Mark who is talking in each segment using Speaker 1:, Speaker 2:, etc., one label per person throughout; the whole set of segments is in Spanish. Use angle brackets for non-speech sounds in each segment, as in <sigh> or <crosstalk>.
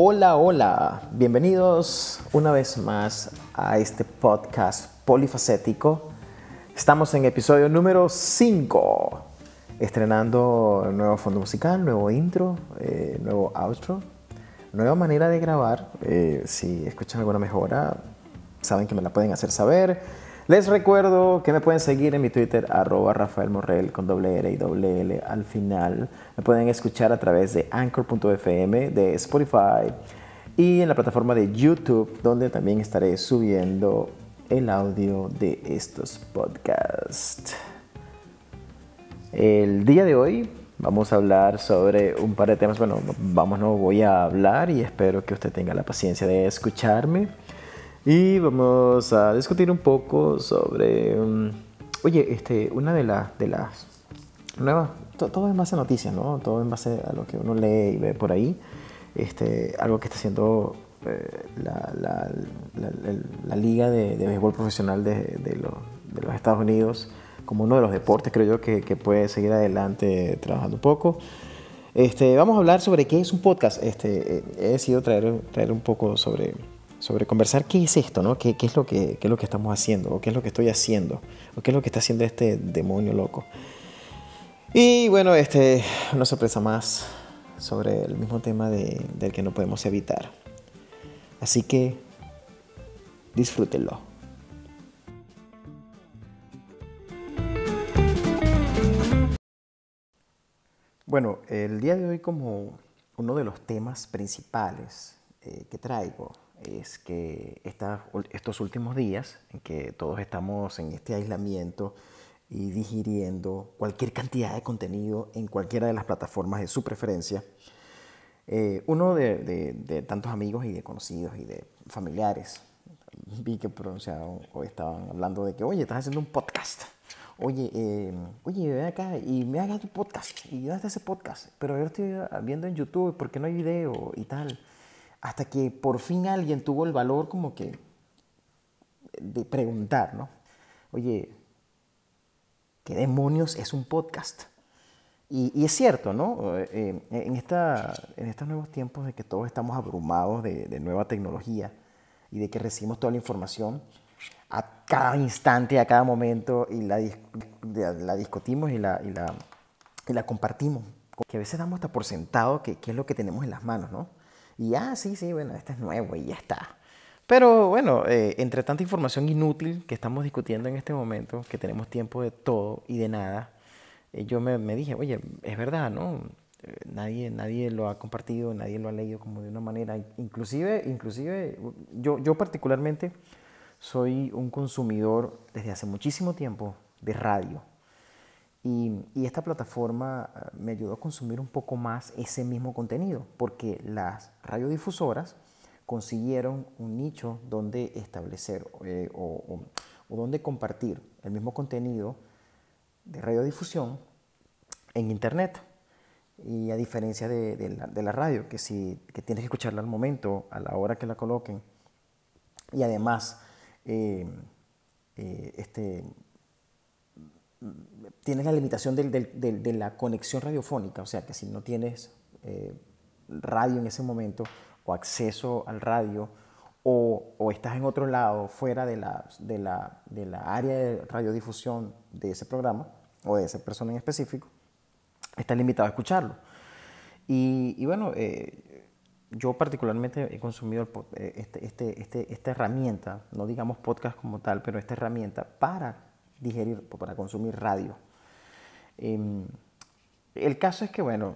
Speaker 1: Hola, hola, bienvenidos una vez más a este podcast polifacético. Estamos en episodio número 5, estrenando nuevo fondo musical, nuevo intro, eh, nuevo outro, nueva manera de grabar. Eh, si escuchan alguna mejora, saben que me la pueden hacer saber. Les recuerdo que me pueden seguir en mi Twitter, arroba Rafael Morrel con doble R y doble L al final. Me pueden escuchar a través de anchor.fm, de Spotify y en la plataforma de YouTube, donde también estaré subiendo el audio de estos podcasts. El día de hoy vamos a hablar sobre un par de temas. Bueno, vamos, no voy a hablar y espero que usted tenga la paciencia de escucharme. Y vamos a discutir un poco sobre, um, oye, este, una de, las de las nuevas, todo, en base a noticias, ¿no? Todo en base a lo que uno lee y ve por ahí. Este, algo que está haciendo eh, la, la, la, Liga de, de Béisbol Profesional de, de, de, los Estados Unidos como uno de los deportes, creo yo, que, que puede seguir adelante trabajando un poco. Este, vamos a hablar sobre qué es un podcast. Este, he decidido traer, traer un poco sobre sobre conversar qué es esto, ¿no? ¿Qué, es lo que, qué es lo que estamos haciendo? ¿O qué es lo que estoy haciendo? ¿O qué es lo que está haciendo este demonio loco? Y bueno, este, una sorpresa más sobre el mismo tema de, del que no podemos evitar. Así que disfrútenlo. Bueno, el día de hoy como uno de los temas principales eh, que traigo es que estos últimos días en que todos estamos en este aislamiento y digiriendo cualquier cantidad de contenido en cualquiera de las plataformas de su preferencia, eh, uno de, tantos amigos y de conocidos y de familiares vi que pronunciaron o estaban hablando de que, oye, estás haciendo un podcast. Oye, eh, oye, ven acá y me hagas tu podcast. ¿Y dónde ese podcast? Pero yo estoy viendo en YouTube porque no hay video y tal hasta que por fin alguien tuvo el valor como que de preguntar, ¿no? Oye, ¿qué demonios es un podcast? Y, es cierto, ¿no? Eh, en, esta, en estos nuevos tiempos de que todos estamos abrumados de, nueva tecnología y de que recibimos toda la información a cada instante, a cada momento y la, la discutimos y la, y, la, y la compartimos. Que a veces damos hasta por sentado que, que es lo que tenemos en las manos, ¿no? Y ah, sí, sí, bueno, este es nuevo y ya está. Pero bueno, eh, entre tanta información inútil que estamos discutiendo en este momento, que tenemos tiempo de todo y de nada, eh, yo me, me, dije, oye, es verdad, ¿no? Eh, nadie, nadie lo ha compartido, nadie lo ha leído como de una manera. Inclusive, inclusive yo, yo particularmente soy un consumidor desde hace muchísimo tiempo de radio. Y, esta plataforma eh, me ayudó a consumir un poco más ese mismo contenido, porque las radiodifusoras consiguieron un nicho donde establecer eh, o, donde compartir el mismo contenido de radiodifusión en Internet. Y a diferencia de, la, radio, que, si, que tienes que escucharla al momento, a la hora que la coloquen, y además eh, este, tienes la limitación de la conexión radiofónica, o sea que si no tienes eh, radio en ese momento o acceso al radio o, estás en otro lado fuera de la, área de radiodifusión de ese programa o de esa persona en específico, estás limitado a escucharlo. Y, bueno, eh, yo particularmente he consumido eh, este, este, este, esta herramienta, no digamos podcast como tal, pero esta herramienta para digerir, para consumir radio. Em, el caso es que, bueno,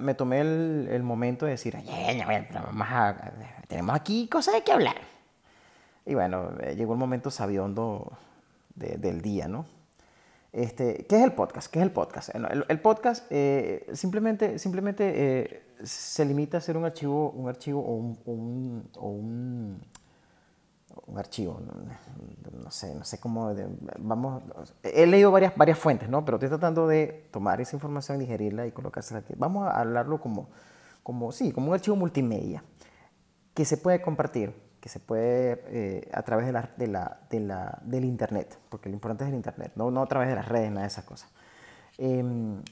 Speaker 1: me tomé el, momento de decir, tenemos aquí cosas de qué hablar. Y bueno, eh, llegó el momento sabiondo del día, ¿no? Este, ¿Qué es el podcast? ¿Qué es el podcast? El, podcast eh, simplemente, simplemente eh, se limita a ser un archivo, un archivo o un archivo, no, sé, no sé cómo, vamos, he leído varias, varias fuentes, ¿no? Pero estoy tratando de tomar esa información, digerirla y colocársela aquí. Vamos a hablarlo como, como, sí, como un archivo multimedia que se puede compartir, que se puede eh, a través de la, de la, de la, del Internet, porque lo importante es el Internet, no, no a través de las redes, nada de esas cosas. Em,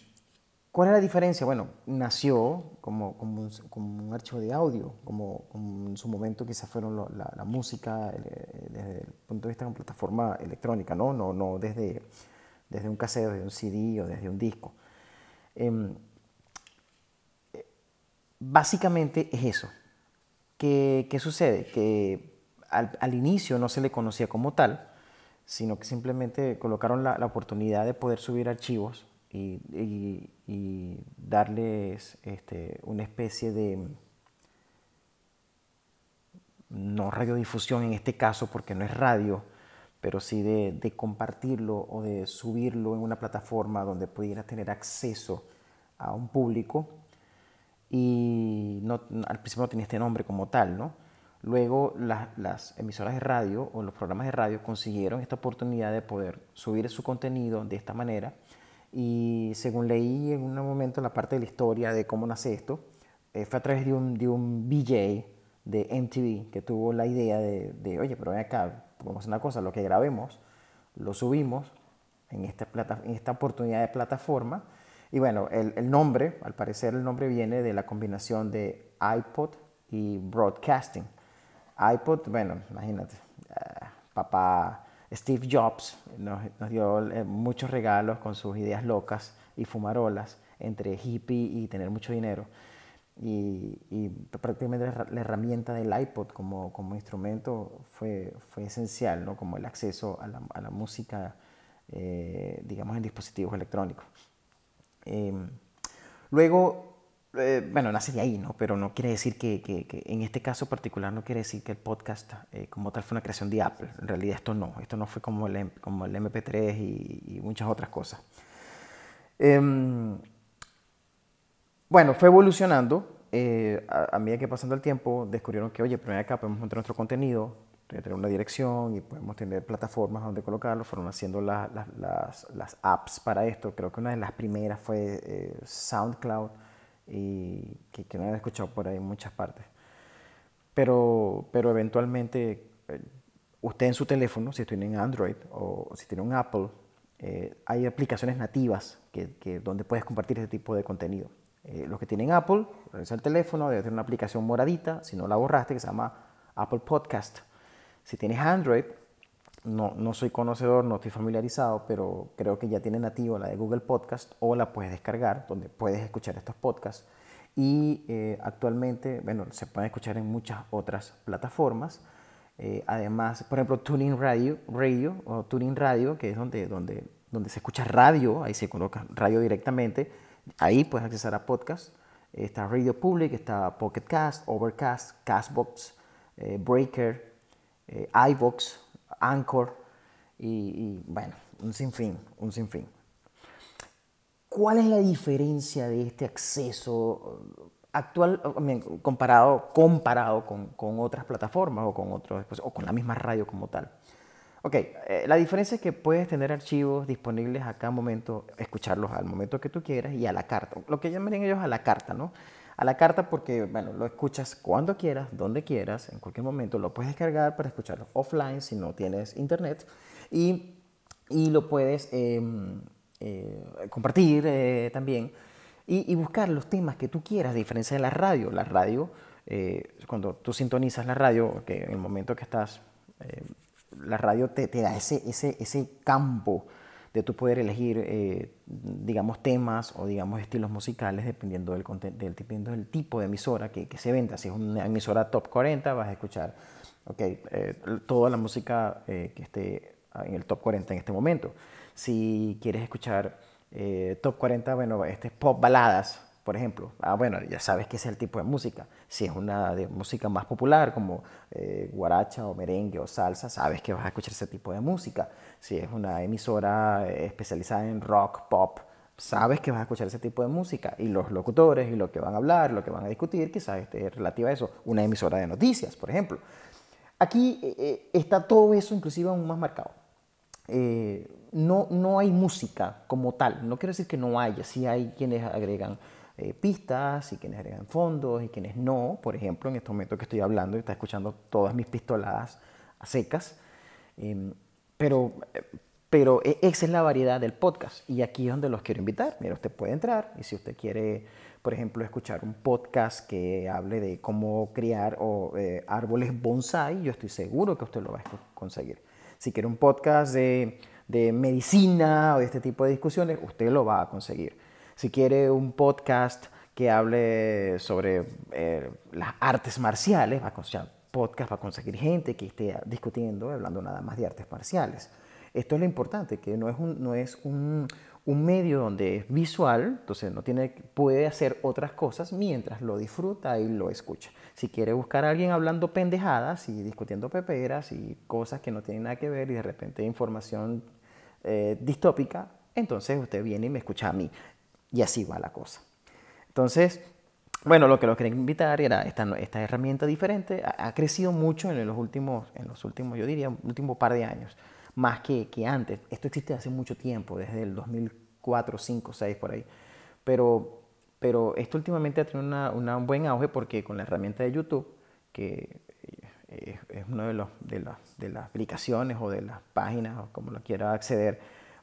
Speaker 1: ¿Cuál es la diferencia? Bueno, nació como, como, un, como un, archivo de audio, como, en su momento quizás fueron la, la, música eh, desde el punto de vista de una plataforma electrónica, ¿no? No, no desde, desde un cassette, desde un CD o desde un disco. Eh, básicamente es eso. ¿Qué, qué sucede? Que al, al, inicio no se le conocía como tal, sino que simplemente colocaron la, la oportunidad de poder subir archivos y, darles este, una especie de, no radiodifusión en este caso porque no es radio, pero sí de, de, compartirlo o de subirlo en una plataforma donde pudiera tener acceso a un público y no, al principio no tenía este nombre como tal, ¿no? Luego las emisoras de radio o los programas de radio consiguieron esta oportunidad de poder subir su contenido de esta manera y según leí en un momento la parte de la historia de cómo nace esto, eh, fue a través de un, de un BJ de MTV que tuvo la idea de, de oye, pero ven acá, podemos hacer una cosa, lo que grabemos, lo subimos en esta, plata, en esta oportunidad de plataforma y bueno, el, el, nombre, al parecer el nombre viene de la combinación de iPod y broadcasting. iPod, bueno, imagínate, uh, papá Steve Jobs nos, dio eh, muchos regalos con sus ideas locas y fumarolas entre hippie y tener mucho dinero. Y, y, prácticamente la herramienta del iPod como, como instrumento fue, fue esencial, ¿no? como el acceso a la, a la música, eh, digamos, en dispositivos electrónicos. Em, luego, eh, bueno, nace de ahí, ¿no? Pero no quiere decir que, que, que, en este caso particular no quiere decir que el podcast eh, como tal fue una creación de Apple. En realidad esto no, esto no fue como el, como el MP3 y, y muchas otras cosas. Eh, bueno, fue evolucionando. Eh, a, a, medida que pasando el tiempo, descubrieron que, oye, pero acá podemos montar nuestro contenido, tener una dirección y podemos tener plataformas donde colocarlo. Fueron haciendo la, la, las, las, apps para esto. Creo que una de las primeras fue eh, SoundCloud y que, que, no había escuchado por ahí en muchas partes. Pero, pero eventualmente eh, usted en su teléfono, si tiene Android o si tiene un Apple, eh, hay aplicaciones nativas que, que, donde puedes compartir ese tipo de contenido. Eh, los que tienen Apple, revisa el teléfono, debe tener una aplicación moradita, si no la borraste, que se llama Apple Podcast si tienes Android, no, no, soy conocedor, no estoy familiarizado, pero creo que ya tiene nativo la de Google Podcast o la puedes descargar, donde puedes escuchar estos podcasts. Y eh, actualmente, bueno, se pueden escuchar en muchas otras plataformas. Eh, además, por ejemplo, Tuning Radio, radio o Tuning Radio, que es donde, donde, donde se escucha radio, ahí se coloca radio directamente, ahí puedes acceder a podcast. Está Radio Public, está Pocket Cast, Overcast, Castbox, eh, Breaker, iVox, Anchor y, bueno, un sinfín, un sinfín. ¿Cuál es la diferencia de este acceso actual comparado, comparado con, con otras plataformas o con, otros, o con la misma radio como tal? Ok, eh, la diferencia es que puedes tener archivos disponibles a cada momento, escucharlos al momento que tú quieras y a la carta, lo que llaman ellos a la carta, ¿no? A la carta porque, bueno, lo escuchas cuando quieras, donde quieras, en cualquier momento. Lo puedes descargar para escucharlo offline si no tienes internet y, y lo puedes eh, eh, compartir eh, también y, buscar los temas que tú quieras, a diferencia de la radio. La radio, eh, cuando tú sintonizas la radio, que en el momento que estás, la radio te, te da ese, ese, ese campo de tú poder elegir, eh, digamos, temas o, digamos, estilos musicales dependiendo del, del, dependiendo del tipo de emisora que, que, se venda. Si es una emisora top 40, vas a escuchar okay, eh, toda la música eh, que esté en el top 40 en este momento. Si quieres escuchar top 40, bueno, este es pop baladas, por ejemplo. Ah, bueno, ya sabes que es el tipo de música. Si es una de música más popular, como eh, guaracha o merengue o salsa, sabes que vas a escuchar ese tipo de música. Si es una emisora eh, especializada en rock, pop, sabes que vas a escuchar ese tipo de música. Y los locutores y lo que van a hablar, lo que van a discutir, quizás esté relativa a eso. Una emisora de noticias, por ejemplo. Aquí eh, está todo eso inclusive aún más marcado. No, no hay música como tal. No quiero decir que no haya, sí hay quienes agregan eh, pistas y quienes agregan fondos y quienes no. Por ejemplo, en este momento que estoy hablando y está escuchando todas mis pistoladas a secas. Eh, pero eh, Pero e, esa es la variedad del podcast y aquí es donde los quiero invitar. Mira, usted puede entrar y si usted quiere, por ejemplo, escuchar un podcast que hable de cómo criar eh, árboles bonsai, yo estoy seguro que usted lo va a conseguir. Si quiere un podcast de, de medicina o de este tipo de discusiones, usted lo va a conseguir. Si quiere un podcast que hable sobre eh, las artes marciales, va a podcast va a conseguir gente que esté discutiendo, hablando nada más de artes marciales. Esto es lo importante, que no es un, no es un, un medio donde es visual, entonces no tiene, puede hacer otras cosas mientras lo disfruta y lo escucha. Si quiere buscar a alguien hablando pendejadas y discutiendo peperas y cosas que no tienen nada que ver y de repente información eh, distópica, entonces usted viene y me escucha a mí. Y así va la cosa. Entonces, bueno, lo que lo quería invitar era esta, esta herramienta diferente. Ha, crecido mucho en los últimos, en los últimos, yo diría, último par de años, más que, antes. Esto existe hace mucho tiempo, desde el 2004, 5, 6, por ahí. Pero, pero esto últimamente ha tenido un buen auge porque con la herramienta de YouTube, que es, es una de, los, de, de las aplicaciones o de las páginas, o como lo quiera acceder,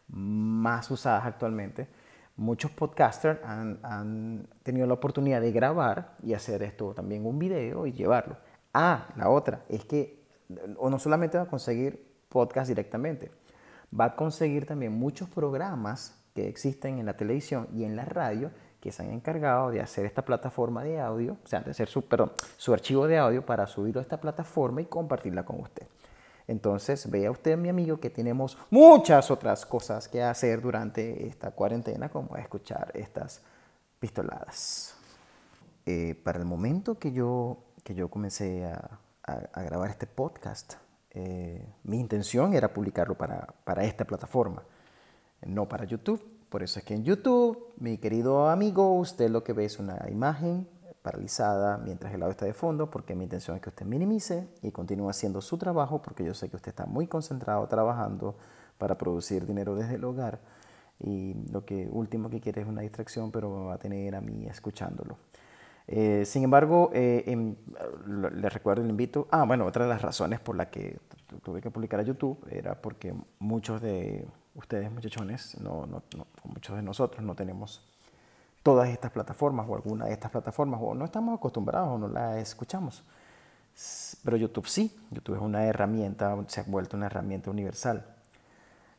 Speaker 1: más usadas actualmente, muchos podcasters han, tenido la oportunidad de grabar y hacer esto también un video y llevarlo. Ah, la otra es que o no solamente va a conseguir podcast directamente, va a conseguir también muchos programas que existen en la televisión y en la radio que se han encargado de hacer esta plataforma de audio, o sea, de hacer su, su archivo de audio para subirlo a esta plataforma y compartirla con usted. Entonces, vea usted, mi amigo, que tenemos muchas otras cosas que hacer durante esta cuarentena, como escuchar estas pistoladas. Eh, para el momento que yo, que yo comencé a, grabar este podcast, eh, mi intención era publicarlo para, para esta plataforma, no para YouTube. Por eso es que en YouTube, mi querido amigo, usted lo que ve es una imagen paralizada mientras el audio está de fondo, porque mi intención es que usted minimice y continúe haciendo su trabajo, porque yo sé que usted está muy concentrado trabajando para producir dinero desde el hogar y lo que último que quiere es una distracción, pero va a tener a mí escuchándolo. Eh, sin embargo, eh, em, le recuerdo le invito. Ah, bueno, otra de las razones por la que tuve que publicar a YouTube era porque muchos de ustedes, muchachones, no, no, no, muchos de nosotros no tenemos todas estas plataformas o alguna de estas plataformas o no estamos acostumbrados o no las escuchamos. Pero YouTube sí, YouTube es una herramienta, se ha vuelto una herramienta universal.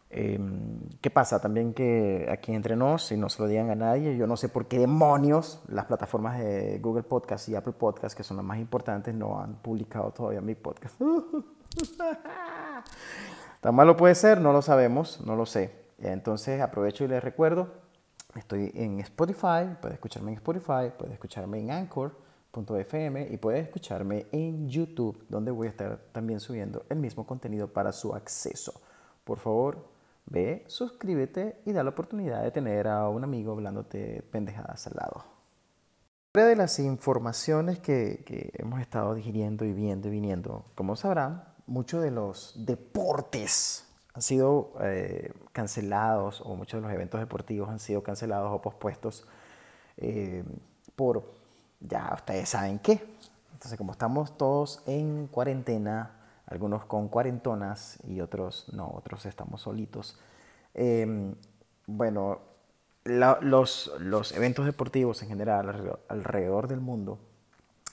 Speaker 1: Em, ¿Qué pasa? También que aquí entre nos, y no se lo digan a nadie, yo no sé por qué demonios las plataformas de Google Podcast y Apple Podcast, que son las más importantes, no han publicado todavía mi podcast. <laughs> ¿Tan malo puede ser? No lo sabemos, no lo sé. Entonces aprovecho y les recuerdo Estoy en Spotify, puedes escucharme en Spotify, puedes escucharme en Anchor.fm y puedes escucharme en YouTube, donde voy a estar también subiendo el mismo contenido para su acceso. Por favor, ve, suscríbete y da la oportunidad de tener a un amigo hablándote pendejadas al lado. Una de las informaciones que, que hemos estado digiriendo y viendo y viniendo, como sabrán, muchos de los deportes han sido eh, cancelados o muchos de los eventos deportivos han sido cancelados o pospuestos eh, por, ya ustedes saben qué. Entonces, como estamos todos en cuarentena, algunos con cuarentonas y otros no, otros estamos solitos. Em, bueno, los, los, eventos deportivos en general alrededor, del mundo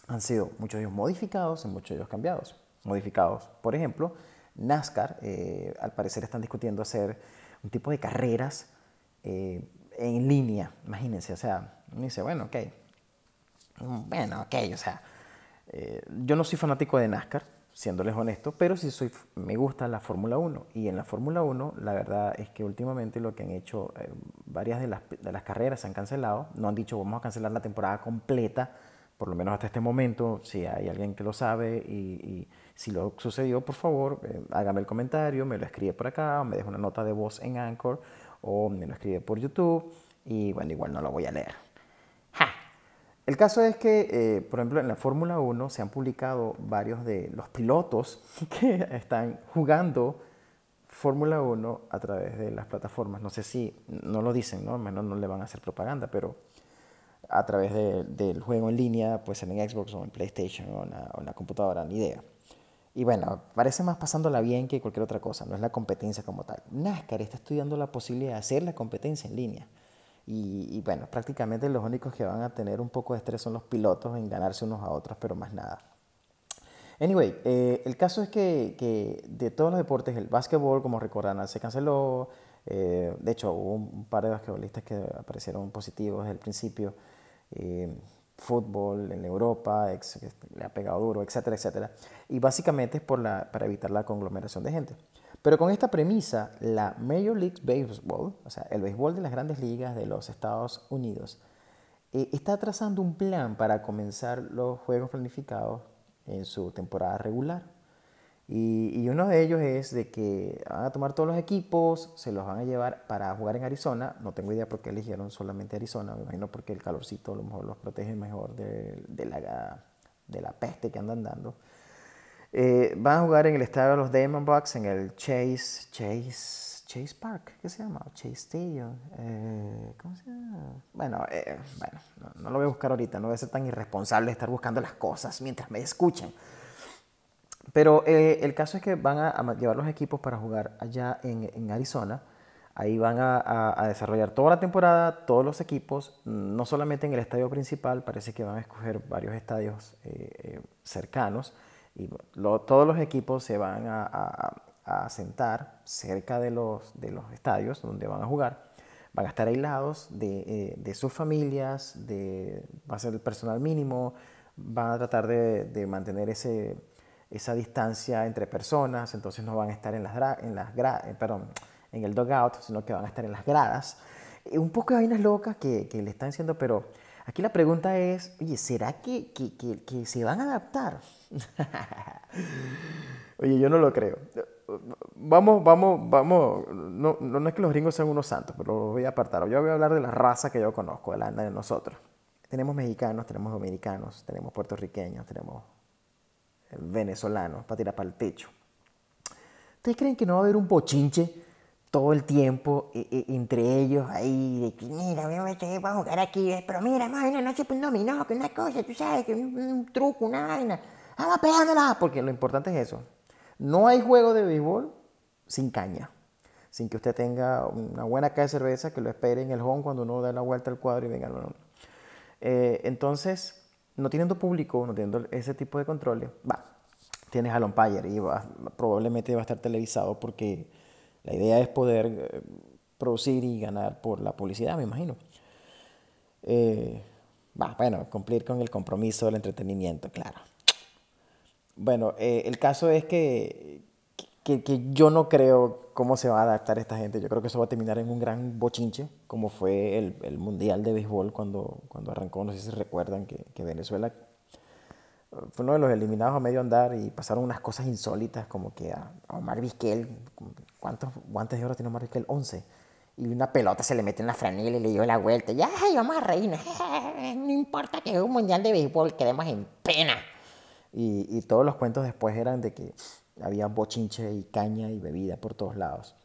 Speaker 1: han sido muchos de ellos modificados y muchos de ellos cambiados. Modificados, por ejemplo, NASCAR, eh, al parecer están discutiendo hacer un tipo de carreras eh, en línea, imagínense, o sea, dice, bueno, ok, mm, bueno, ok, o sea, eh, yo no soy fanático de NASCAR, siéndoles honesto, pero sí soy, me gusta la Fórmula 1. Y en la Fórmula 1, la verdad es que últimamente lo que han hecho, varias de las, de las carreras se han cancelado, no han dicho vamos a cancelar la temporada completa, por lo menos hasta este momento, si hay alguien que lo sabe y si lo sucedió, por favor, eh, hágame el comentario, me lo escribe por acá, me deja una nota de voz en Anchor, o me lo escribe por YouTube, y bueno, igual no lo voy a leer. El caso es que, eh, por ejemplo, en la Fórmula 1 se han publicado varios de los pilotos <laughs> que están jugando Fórmula 1 a través de las plataformas. No sé si, no lo dicen, ¿no? Menos no le van a hacer propaganda, pero a través del juego en línea, pues en Xbox o en PlayStation o en la, o en la computadora, ni idea. Y bueno, parece más pasándola bien que cualquier otra cosa, no es la competencia como tal. NASCAR está estudiando la posibilidad de hacer la competencia en línea. Y, bueno, prácticamente los únicos que van a tener un poco de estrés son los pilotos en ganarse unos a otros, pero más nada. Anyway, eh, el caso es que, que, de todos los deportes, el básquetbol, como recordarán, se canceló. Eh, de hecho, hubo un par de basquetbolistas que aparecieron positivos desde el principio. Eh, fútbol en Europa, le ha pegado duro, etcétera, etcétera. Y básicamente es por la, para evitar la conglomeración de gente. Pero con esta premisa, la Major League Baseball, o sea, el béisbol de las grandes ligas de los Estados Unidos, eh, está trazando un plan para comenzar los juegos planificados en su temporada regular. Y, uno de ellos es de que van a tomar todos los equipos, se los van a llevar para jugar en Arizona. No tengo idea por qué eligieron solamente Arizona, me imagino porque el calorcito a lo mejor los protege mejor de, de la, de la peste que andan dando. Eh, van a jugar en el estadio de los Diamondbacks, en el Chase, Chase, Chase Park, ¿qué se llama? Chase Stadium. Eh, ¿Cómo se llama? Bueno, eh, bueno no, lo voy a buscar ahorita, no voy a ser tan irresponsable de estar buscando las cosas mientras me escuchen. Pero eh, el caso es que van a, llevar los equipos para jugar allá en, en Arizona. Ahí van a, a, desarrollar toda la temporada, todos los equipos, no solamente en el estadio principal, parece que van a escoger varios estadios eh, eh, cercanos y todos los equipos se van a, sentar cerca de los, de los estadios donde van a jugar. Van a estar aislados de, de sus familias, de, va a ser el personal mínimo, van a tratar de, de mantener ese, esa distancia entre personas, entonces no van a estar en las, en las eh, perdón, en el dugout, sino que van a estar en las gradas. Un poco de vainas locas que, que le están diciendo, pero aquí la pregunta es, oye, ¿será que, que, que se van a adaptar? <laughs> oye, yo no lo creo. Vamos, vamos, vamos, no, no, es que los gringos sean unos santos, pero los voy a apartar. Yo voy a hablar de la raza que yo conozco, de la de nosotros. Tenemos mexicanos, tenemos dominicanos, tenemos puertorriqueños, tenemos venezolano para tirar para el techo. ¿Ustedes creen que no va a haber un bochinche todo el tiempo e, e, entre ellos ahí de que mira, vamos a jugar aquí, pero mira, noche pues no, que una cosa, tú sabes, que un, truco, una vaina, vamos pegándola, porque lo importante es eso. No hay juego de béisbol sin caña, sin que usted tenga una buena caja de cerveza que lo espere en el home cuando uno da la vuelta al cuadro y venga. Eh, entonces, no teniendo público, no teniendo ese tipo de controles, va, tienes al umpire y va, probablemente va a estar televisado porque la idea es poder eh, producir y ganar por la publicidad, me imagino. Eh, bueno, cumplir con el compromiso del entretenimiento, claro. Bueno, eh, el caso es que, que, que, yo no creo cómo se va a adaptar esta gente. Yo creo que eso va a terminar en un gran bochinche, como fue el, el Mundial de Béisbol cuando, cuando arrancó. No sé si recuerdan que, que, Venezuela fue uno de los eliminados a medio andar y pasaron unas cosas insólitas, como que a, Omar Vizquel, ¿cuántos guantes de oro tiene Omar Vizquel? 11. Y una pelota se le mete en la franela y le dio la vuelta. Y ¡ay, vamos a reírnos! <laughs> No importa que es un Mundial de Béisbol, quedemos en pena. Y, y todos los cuentos después eran de que había bochinche y caña y bebida por todos lados.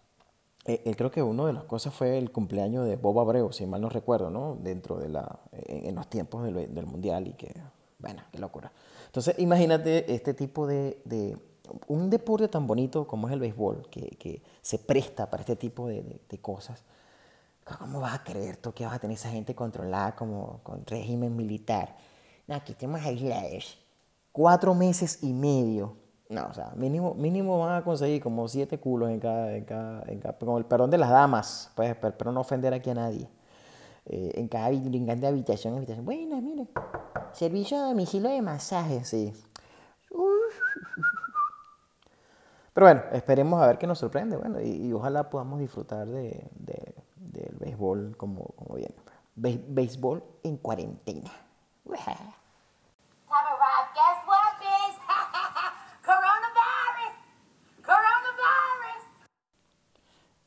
Speaker 1: Eh, creo que una de las cosas fue el cumpleaños de Bob Abreu, si mal no recuerdo, ¿no? Dentro de la, en, los tiempos del, del, Mundial y que, bueno, qué locura. Entonces, imagínate este tipo de, de un deporte tan bonito como es el béisbol, que, que se presta para este tipo de, de, cosas. ¿Cómo vas a creer tú que vas a tener esa gente controlada como con régimen militar? No, aquí tenemos aislados. Cuatro meses y medio no, o sea, mínimo, mínimo van a conseguir como siete culos en cada, en cada, en cada con el perdón de las damas, pues, pero no ofender aquí a nadie. Eh, en cada habitación, habitación. Bueno, miren, servicio de domicilio de masaje, sí. <laughs> Pero bueno, esperemos a ver qué nos sorprende, bueno, y, ojalá podamos disfrutar de, de, del béisbol como, como viene. béisbol en cuarentena.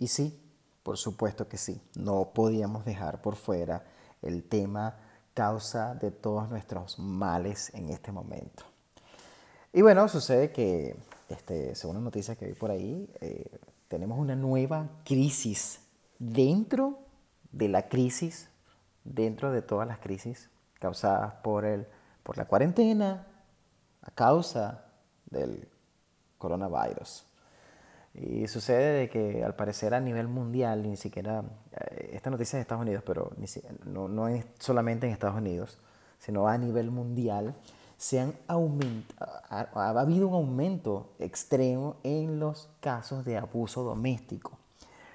Speaker 1: Y sí, por supuesto que sí, no podíamos dejar por fuera el tema causa de todos nuestros males en este momento. Y bueno, sucede que, este, según las noticias que vi por ahí, eh, tenemos una nueva crisis dentro de la crisis, dentro de todas las crisis causadas por, el, por la cuarentena, a causa del coronavirus. Y sucede de que al parecer a nivel mundial, ni siquiera, eh, esta noticia es de Estados Unidos, pero no, no es solamente en Estados Unidos, sino a nivel mundial, se han ha, ha, habido un aumento extremo en los casos de abuso doméstico.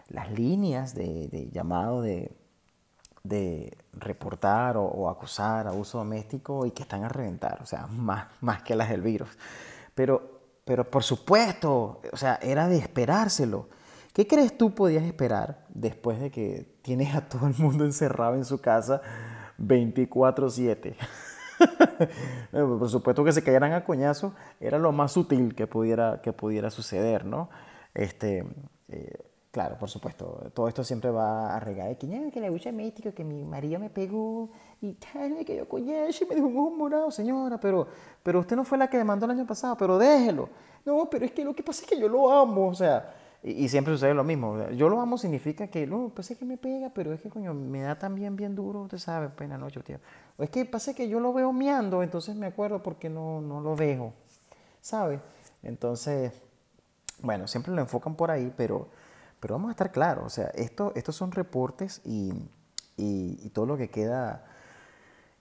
Speaker 1: Las líneas de, llamado de, de reportar o, acusar abuso doméstico y que están a reventar, o sea, <laughs> más, más que las del virus. Pero, pero por supuesto, o sea, era de esperárselo. ¿Qué crees tú podías esperar después de que tienes a todo el mundo encerrado en su casa 24/7? <laughs> Por supuesto que se cayeran a coñazo era lo más sutil que pudiera, que pudiera suceder, ¿no? Este, eh, claro, por supuesto, todo esto siempre va a regar de que, que la lucha mística, que mi marido me pegó y tal, que yo coñazo y me dejó un ojo morado, señora, pero, pero usted no fue la que demandó el año pasado, pero déjelo. No, pero es que lo que pasa es que yo lo amo, o sea, y, siempre sucede lo mismo. Yo lo amo significa que, no, pues es que me pega, pero es que, coño, me da también bien duro, usted sabe, pena noche, tío. O es que pasa que yo lo veo miando, entonces me acuerdo porque no, no lo veo, ¿sabe? Entonces, bueno, siempre lo enfocan por ahí, pero, pero vamos a estar claros, o sea, esto, estos son reportes y, y, y todo lo que queda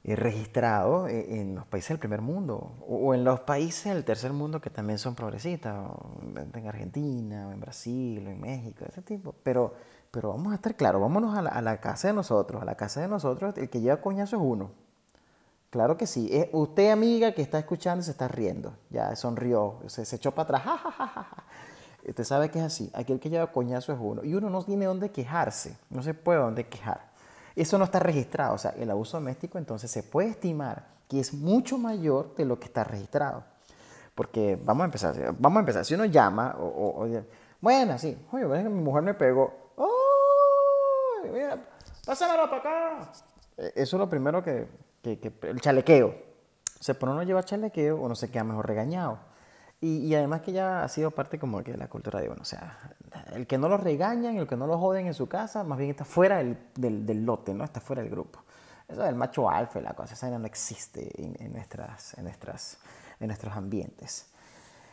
Speaker 1: eh, registrado e, en los países del primer mundo o en los países del tercer mundo que también son progresistas, en Argentina, en Brasil, en México, ese tipo. Pero, pero vamos a estar claros, vámonos a la, casa de nosotros, a la casa de nosotros, el que lleva coñazo es uno. Claro que sí. Es usted, amiga, que está escuchando, se está riendo. Ya sonrió, se, se echó para atrás. <laughs> Usted sabe que es así. Aquel que lleva coñazo es uno. Y uno no tiene dónde quejarse. No se puede dónde quejar. Eso no está registrado, o sea, el abuso doméstico entonces se puede estimar que es mucho mayor de lo que está registrado. Porque vamos a empezar, vamos a empezar, si uno llama o, bueno, sí, oye, que mi mujer me pegó, ¡ay! Mira, pásamelo para acá. E, eso es lo primero que, que, el chalequeo. O sea, por uno lleva chalequeo, uno se queda mejor regañado. Y, y, además que ya ha sido parte como que de la cultura de, bueno, o sea, el que no lo regañan, el que no lo joden en su casa, más bien está fuera del, del, lote, ¿no? Está fuera del grupo. Eso del macho alfa, la cosa, esa no existe en, nuestras, en, nuestras, en nuestros ambientes.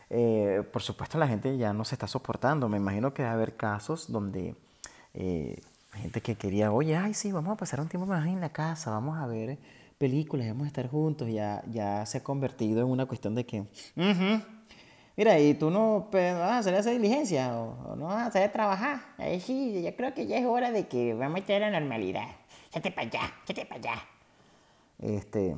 Speaker 1: Eh, por supuesto, la gente ya no se está soportando. Me imagino que va a haber casos donde eh, gente que quería, oye, ay, sí, vamos a pasar un tiempo más en la casa, vamos a ver películas, vamos a estar juntos. Ya, ya se ha convertido en una cuestión de que, Mira, y tú no pues, vas a a hacer diligencia o, no vas a a trabajar. Ahí sí, yo creo que ya es hora de que vamos a meter la normalidad. Chate para allá, chate para allá. Este,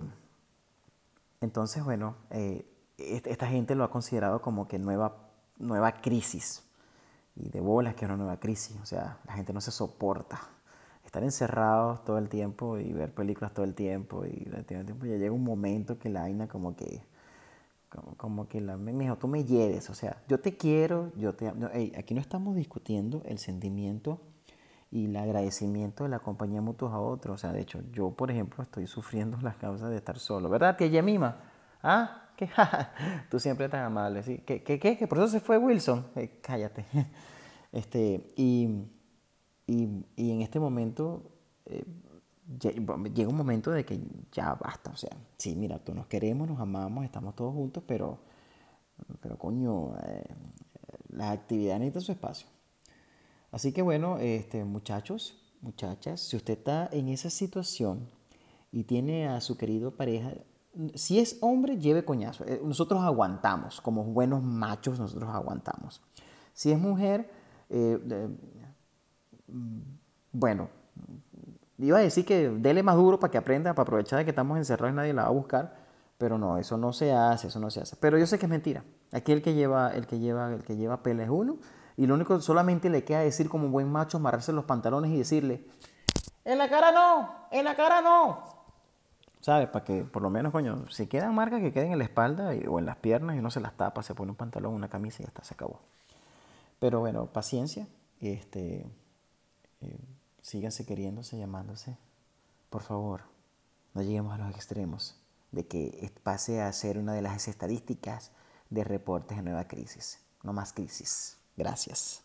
Speaker 1: entonces, bueno, eh, esta gente lo ha considerado como que nueva, nueva crisis. Y de bolas que es una nueva crisis. O sea, la gente no se soporta. Estar encerrados todo el tiempo y ver películas todo el tiempo. Y todo el tiempo ya llega un momento que la vaina como que como, que la, me dijo, tú me lleves, o sea, yo te quiero, yo te aquí no estamos discutiendo el sentimiento y el agradecimiento de la compañía mutuos a otros. O sea, de hecho, yo, por ejemplo, estoy sufriendo las causas de estar solo. ¿Verdad, tía Yemima? ¿Ah? ¿Qué? <laughs> Tú siempre tan amable, ¿sí? ¿Qué, qué, qué? ¿Que por eso se fue Wilson? Eh, cállate. <laughs> Este, y, y, y, en este momento... Eh, llega un momento de que ya basta, o sea, sí, mira, todos nos queremos, nos amamos, estamos todos juntos, pero, pero coño, eh, la actividad necesita su espacio. Así que bueno, este, muchachos, muchachas, si usted está en esa situación y tiene a su querido pareja, si es hombre, lleve coñazo. Eh, nosotros aguantamos, como buenos machos, nosotros aguantamos. Si es mujer, eh, bueno, Iba a decir que dele más duro para que aprenda, para aprovechar de que estamos encerrados y nadie la va a buscar, pero no, eso no se hace, eso no se hace. Pero yo sé que es mentira. Aquí el que lleva, el que lleva, el que lleva pela es uno, y lo único solamente le queda decir como buen macho, amarrarse los pantalones y decirle, en la cara no, en la cara no. ¿Sabes? Para que por lo menos, coño, si quedan marcas que queden en la espalda o en las piernas y no se las tapa, se pone un pantalón, una camisa y ya está, se acabó. Pero bueno, paciencia. Este, eh, síganse queriéndose, llamándose. Por favor, no lleguemos a los extremos de que pase a ser una de las estadísticas de reportes de nueva crisis. No más crisis. Gracias.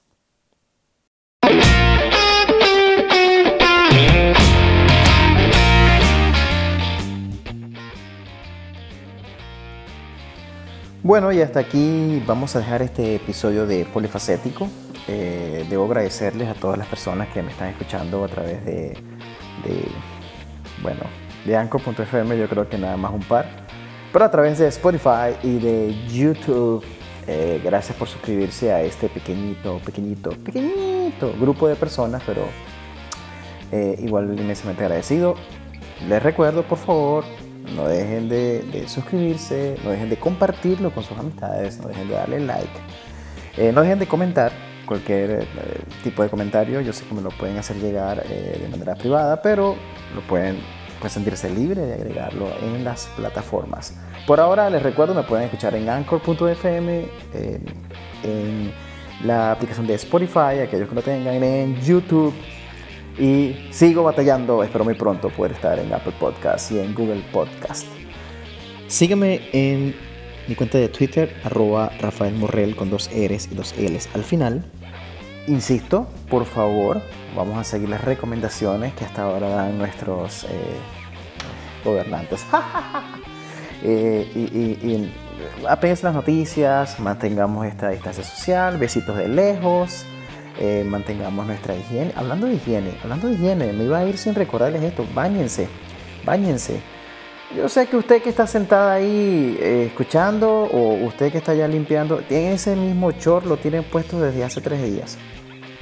Speaker 1: Bueno, y hasta aquí vamos a dejar este episodio de Polifacético. Eh, debo agradecerles a todas las personas que me están escuchando a través de, de bueno, de Anchor.fm, yo creo que nada más un par, pero a través de Spotify y de YouTube. Eh, gracias por suscribirse a este pequeñito, pequeñito, pequeñito grupo de personas, pero eh, igual inmensamente agradecido. Les recuerdo, por favor, no dejen de, suscribirse, no dejen de compartirlo con sus amistades, no dejen de darle like, eh, no dejen de comentar cualquier eh, tipo de comentario. Yo sé que me lo pueden hacer llegar eh, de manera privada, pero lo pueden, pueden sentirse libre de agregarlo en las plataformas. Por ahora les recuerdo, me pueden escuchar en anchor.fm, en la aplicación de Spotify, aquellos que lo tengan, en YouTube y sigo batallando, espero muy pronto poder estar en Apple Podcast y en Google Podcast. Sígueme en mi cuenta de Twitter, arroba Rafael Morrel con dos R's y dos L's al final. Insisto, por favor, vamos a seguir las recomendaciones que hasta ahora dan nuestros eh, gobernantes. <laughs> eh, y, y, apenas las noticias, mantengamos esta distancia social, besitos de lejos. Eh, mantengamos nuestra higiene. Hablando de higiene, hablando de higiene, me iba a ir sin recordarles esto. Báñense, báñense. Yo sé que usted que está sentada ahí eh, escuchando o usted que está ya limpiando, tiene ese mismo short, lo tienen puesto desde hace tres días.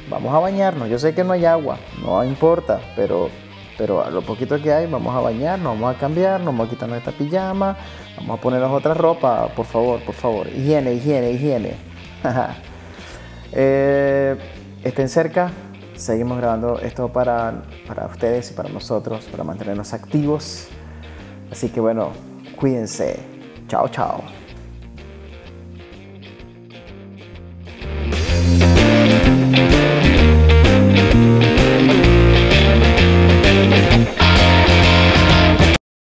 Speaker 1: Vamos a bañarnos. Yo sé que no hay agua, no importa, pero, pero a lo poquito que hay, vamos a bañarnos, vamos a cambiar, vamos a quitar nuestra pijama, vamos a ponernos otra ropa, por favor, por favor. Higiene, higiene, higiene. <laughs> eh, estén cerca. Seguimos grabando esto para, para ustedes y para nosotros, para mantenernos activos. Así que bueno, cuídense. Chao, chao.